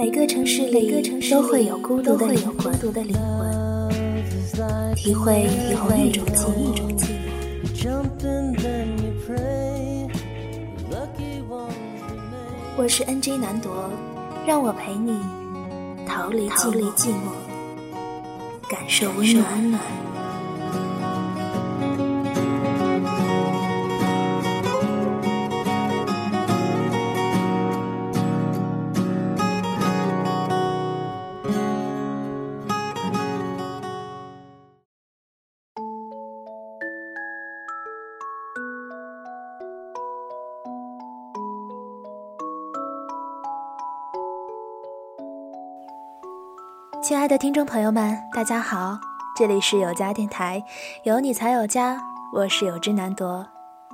每个城市里都会有孤独的灵魂，体会体会一种寂寞。我是 NJ 南铎，让我陪你逃离寂寞，感受温暖。亲爱的听众朋友们，大家好，这里是有家电台，有你才有家，我是有之难夺，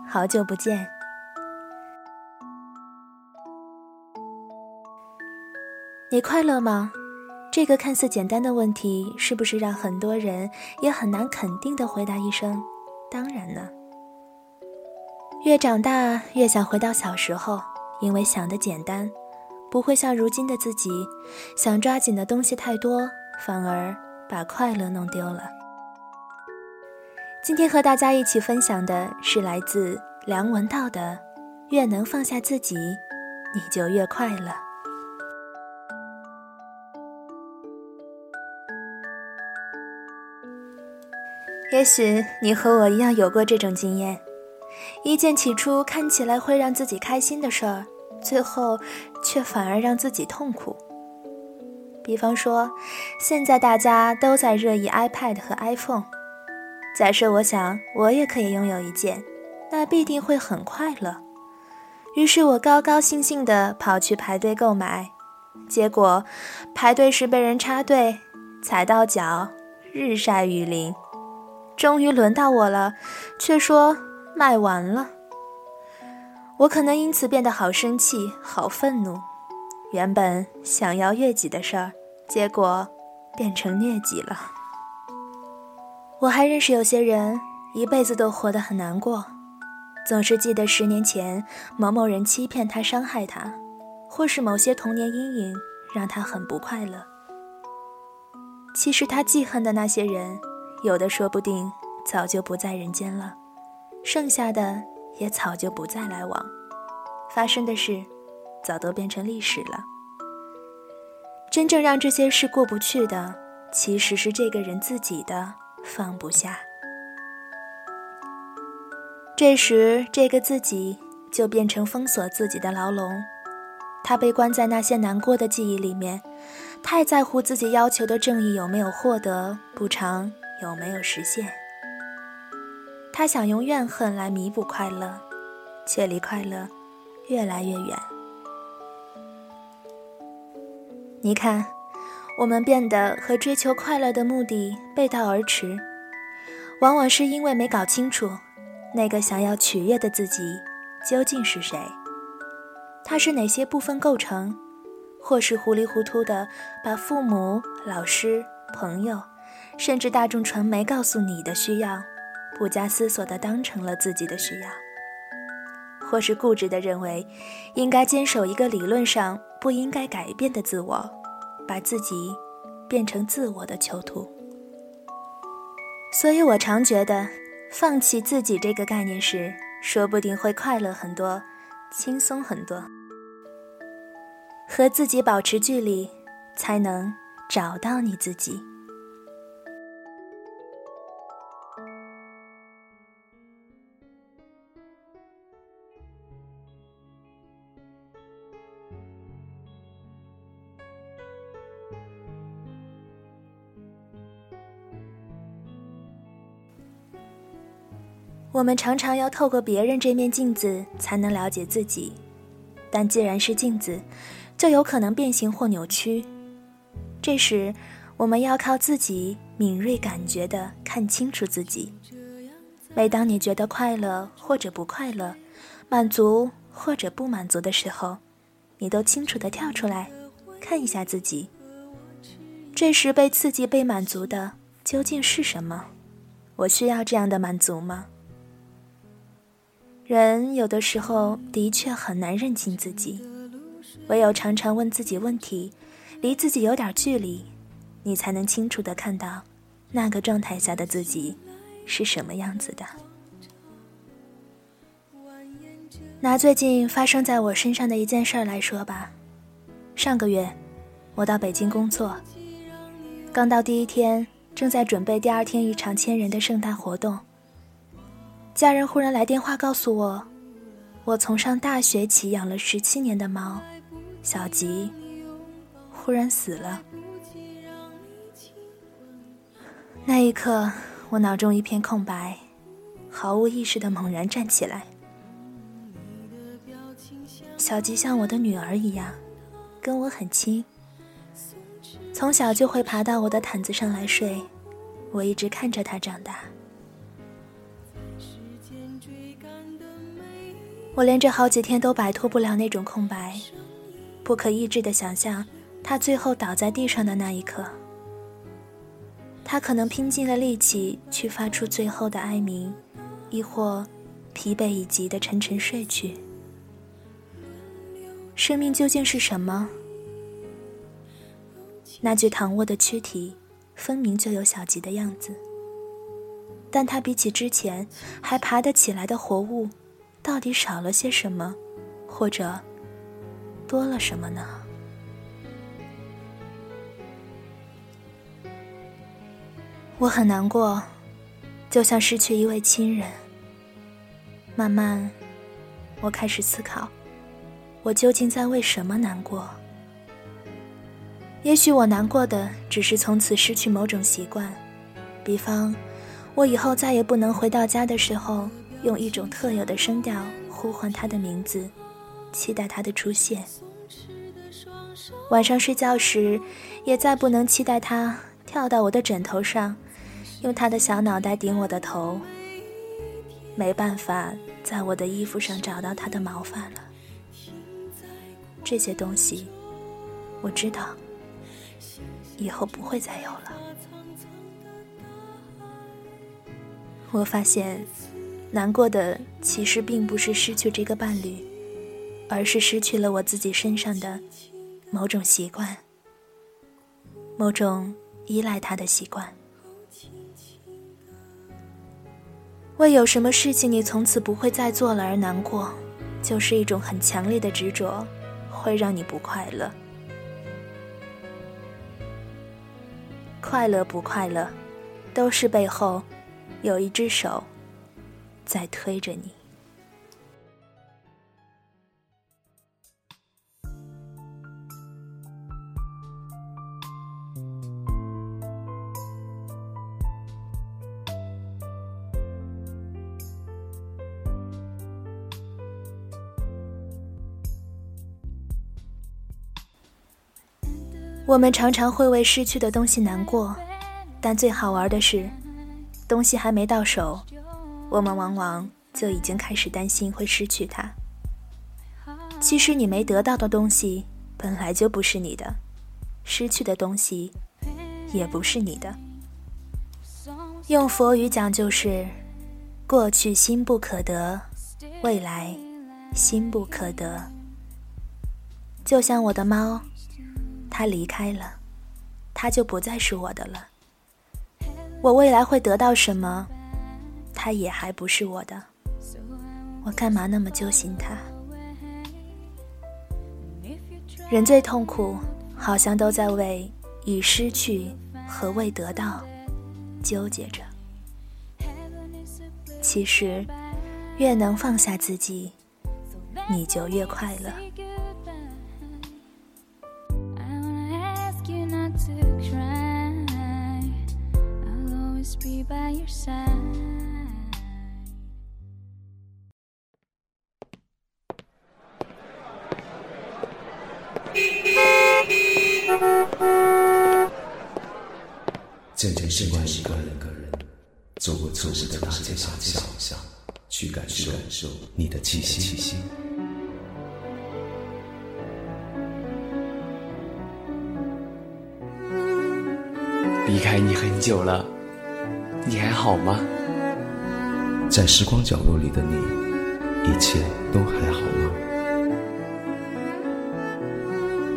好久不见。你快乐吗？这个看似简单的问题，是不是让很多人也很难肯定的回答一声“当然呢”？越长大越想回到小时候，因为想的简单。不会像如今的自己，想抓紧的东西太多，反而把快乐弄丢了。今天和大家一起分享的是来自梁文道的“越能放下自己，你就越快乐”。也许你和我一样有过这种经验：一件起初看起来会让自己开心的事儿。最后，却反而让自己痛苦。比方说，现在大家都在热议 iPad 和 iPhone。假设我想我也可以拥有一件，那必定会很快乐。于是我高高兴兴地跑去排队购买，结果排队时被人插队，踩到脚，日晒雨淋。终于轮到我了，却说卖完了。我可能因此变得好生气、好愤怒。原本想要悦己的事儿，结果变成虐己了。我还认识有些人，一辈子都活得很难过，总是记得十年前某某人欺骗他、伤害他，或是某些童年阴影让他很不快乐。其实他记恨的那些人，有的说不定早就不在人间了，剩下的。也早就不再来往，发生的事早都变成历史了。真正让这些事过不去的，其实是这个人自己的放不下。这时，这个自己就变成封锁自己的牢笼，他被关在那些难过的记忆里面，太在乎自己要求的正义有没有获得，补偿有没有实现。他想用怨恨来弥补快乐，却离快乐越来越远。你看，我们变得和追求快乐的目的背道而驰，往往是因为没搞清楚那个想要取悦的自己究竟是谁，他是哪些部分构成，或是糊里糊涂的把父母、老师、朋友，甚至大众传媒告诉你的需要。不加思索地当成了自己的需要，或是固执地认为应该坚守一个理论上不应该改变的自我，把自己变成自我的囚徒。所以我常觉得，放弃自己这个概念时，说不定会快乐很多，轻松很多。和自己保持距离，才能找到你自己。我们常常要透过别人这面镜子才能了解自己，但既然是镜子，就有可能变形或扭曲。这时，我们要靠自己敏锐感觉的看清楚自己。每当你觉得快乐或者不快乐，满足或者不满足的时候，你都清楚的跳出来，看一下自己。这时被刺激、被满足的究竟是什么？我需要这样的满足吗？人有的时候的确很难认清自己，唯有常常问自己问题，离自己有点距离，你才能清楚的看到，那个状态下的自己是什么样子的。拿最近发生在我身上的一件事来说吧，上个月，我到北京工作，刚到第一天，正在准备第二天一场千人的盛大活动，家人忽然来电话告诉我，我从上大学起养了十七年的猫，小吉，忽然死了。那一刻，我脑中一片空白，毫无意识的猛然站起来。小吉像我的女儿一样，跟我很亲。从小就会爬到我的毯子上来睡，我一直看着它长大。我连着好几天都摆脱不了那种空白，不可抑制的想象他最后倒在地上的那一刻。他可能拼尽了力气去发出最后的哀鸣，亦或疲惫已极的沉沉睡去。生命究竟是什么？那具躺卧的躯体，分明就有小吉的样子，但他比起之前还爬得起来的活物，到底少了些什么，或者多了什么呢？我很难过，就像失去一位亲人。慢慢，我开始思考。我究竟在为什么难过？也许我难过的只是从此失去某种习惯，比方，我以后再也不能回到家的时候用一种特有的声调呼唤他的名字，期待他的出现；晚上睡觉时，也再不能期待他跳到我的枕头上，用他的小脑袋顶我的头。没办法在我的衣服上找到他的毛发了。这些东西，我知道，以后不会再有了。我发现，难过的其实并不是失去这个伴侣，而是失去了我自己身上的某种习惯，某种依赖他的习惯。为有什么事情你从此不会再做了而难过，就是一种很强烈的执着。会让你不快乐，快乐不快乐，都是背后有一只手在推着你。我们常常会为失去的东西难过，但最好玩的是，东西还没到手，我们往往就已经开始担心会失去它。其实你没得到的东西本来就不是你的，失去的东西也不是你的。用佛语讲就是：过去心不可得，未来心不可得。就像我的猫。它离开了，它就不再是我的了。我未来会得到什么，他也还不是我的。我干嘛那么揪心他？人最痛苦，好像都在为已失去和未得到纠结着。其实，越能放下自己，你就越快乐。渐渐习惯一个人走过错失的大街小巷，去感受你的气息。离开你很久了，你还好吗？在时光角落里的你，一切都还好吗？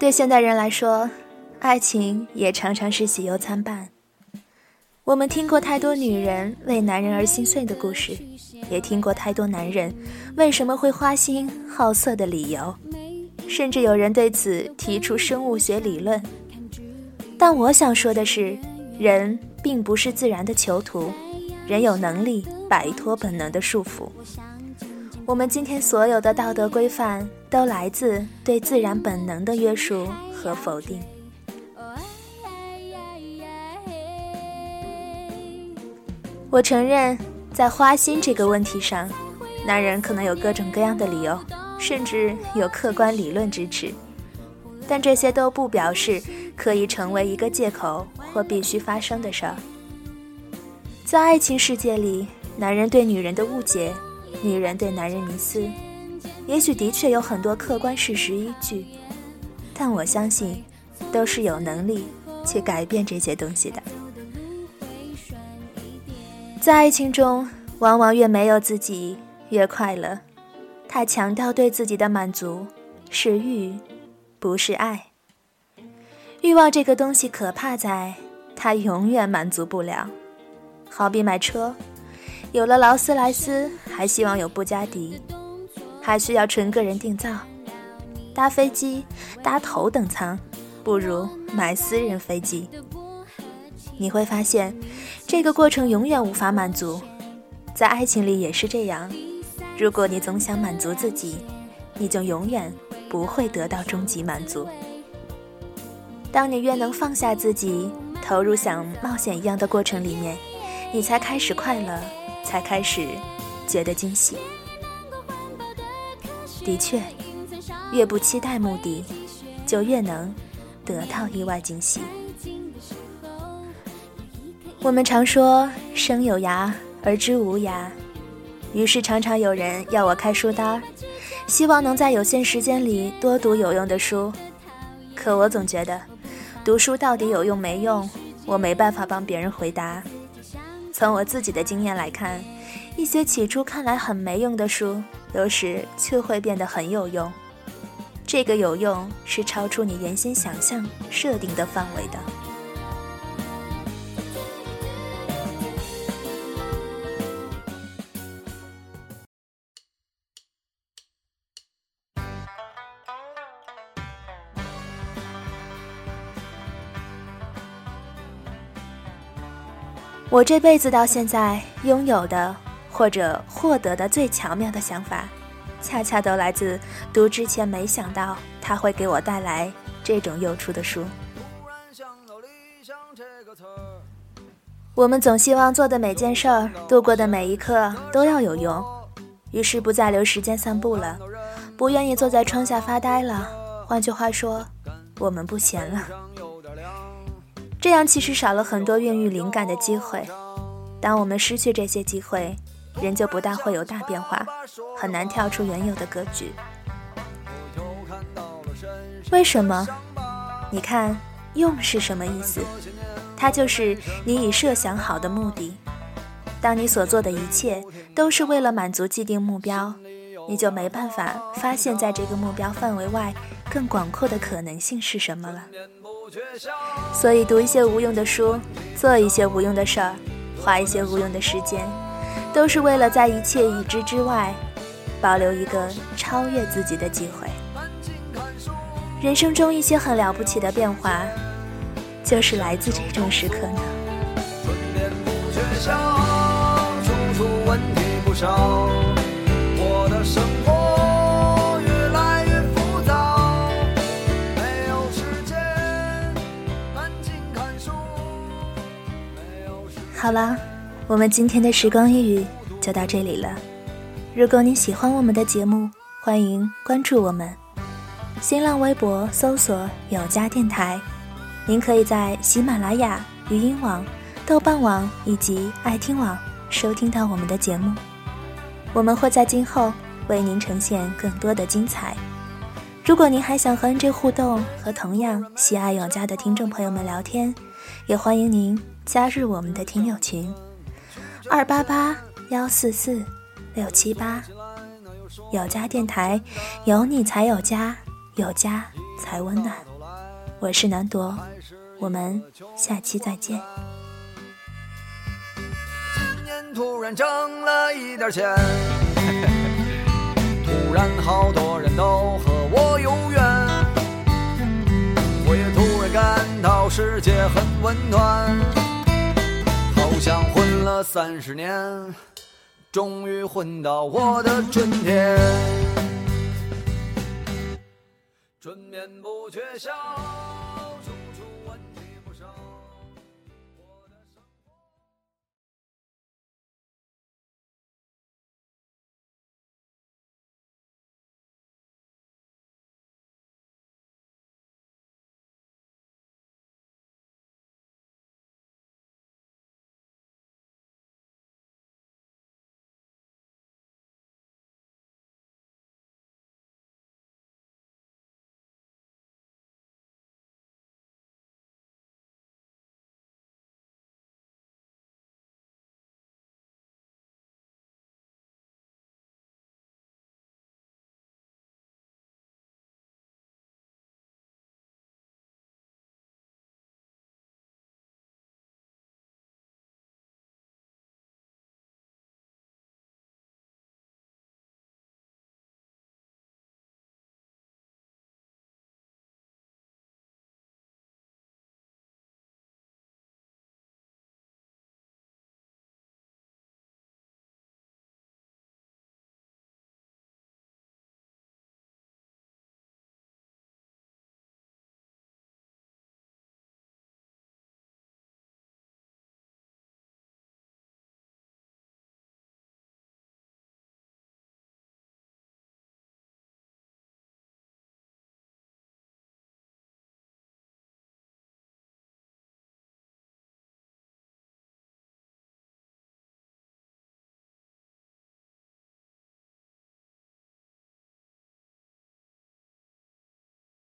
对现代人来说，爱情也常常是喜忧参半。我们听过太多女人为男人而心碎的故事，也听过太多男人为什么会花心好色的理由，甚至有人对此提出生物学理论。但我想说的是，人并不是自然的囚徒，人有能力摆脱本能的束缚。我们今天所有的道德规范，都来自对自然本能的约束和否定。我承认，在花心这个问题上，男人可能有各种各样的理由，甚至有客观理论支持，但这些都不表示可以成为一个借口或必须发生的事儿。在爱情世界里，男人对女人的误解。女人对男人迷思，也许的确有很多客观事实依据，但我相信，都是有能力去改变这些东西的。在爱情中，往往越没有自己越快乐。他强调对自己的满足是欲，不是爱。欲望这个东西可怕在，它永远满足不了。好比买车。有了劳斯莱斯，还希望有布加迪，还需要纯个人定造。搭飞机，搭头等舱，不如买私人飞机。你会发现，这个过程永远无法满足。在爱情里也是这样。如果你总想满足自己，你就永远不会得到终极满足。当你越能放下自己，投入像冒险一样的过程里面，你才开始快乐。才开始觉得惊喜。的确，越不期待目的，就越能得到意外惊喜。我们常说“生有涯而知无涯”，于是常常有人要我开书单，希望能在有限时间里多读有用的书。可我总觉得，读书到底有用没用，我没办法帮别人回答。从我自己的经验来看，一些起初看来很没用的书，有时却会变得很有用。这个有用是超出你原先想象设定的范围的。我这辈子到现在拥有的或者获得的最巧妙的想法，恰恰都来自读之前没想到它会给我带来这种诱出的书。我们总希望做的每件事儿、度过的每一刻都要有用，于是不再留时间散步了，不愿意坐在窗下发呆了。换句话说，我们不闲了。这样其实少了很多孕育灵感的机会。当我们失去这些机会，人就不大会有大变化，很难跳出原有的格局。为什么？你看，用是什么意思？它就是你已设想好的目的。当你所做的一切都是为了满足既定目标，你就没办法发现，在这个目标范围外更广阔的可能性是什么了。所以，读一些无用的书，做一些无用的事儿，花一些无用的时间，都是为了在一切已知之外，保留一个超越自己的机会。人生中一些很了不起的变化，就是来自这种时刻呢。我的生活。好了，我们今天的时光一语就到这里了。如果你喜欢我们的节目，欢迎关注我们。新浪微博搜索“有家电台”，您可以在喜马拉雅、语音网、豆瓣网以及爱听网收听到我们的节目。我们会在今后为您呈现更多的精彩。如果您还想和 NJ 互动，和同样喜爱有家的听众朋友们聊天，也欢迎您加入我们的听友群：二八八幺四四六七八。有家电台，有你才有家。有家才温暖。我是南铎，我们下期再见。今年突然挣了一点钱，突然好多人都和我有缘，我也突然感到世界很温暖，像混了三十年，终于混到我的春天。春眠不觉晓。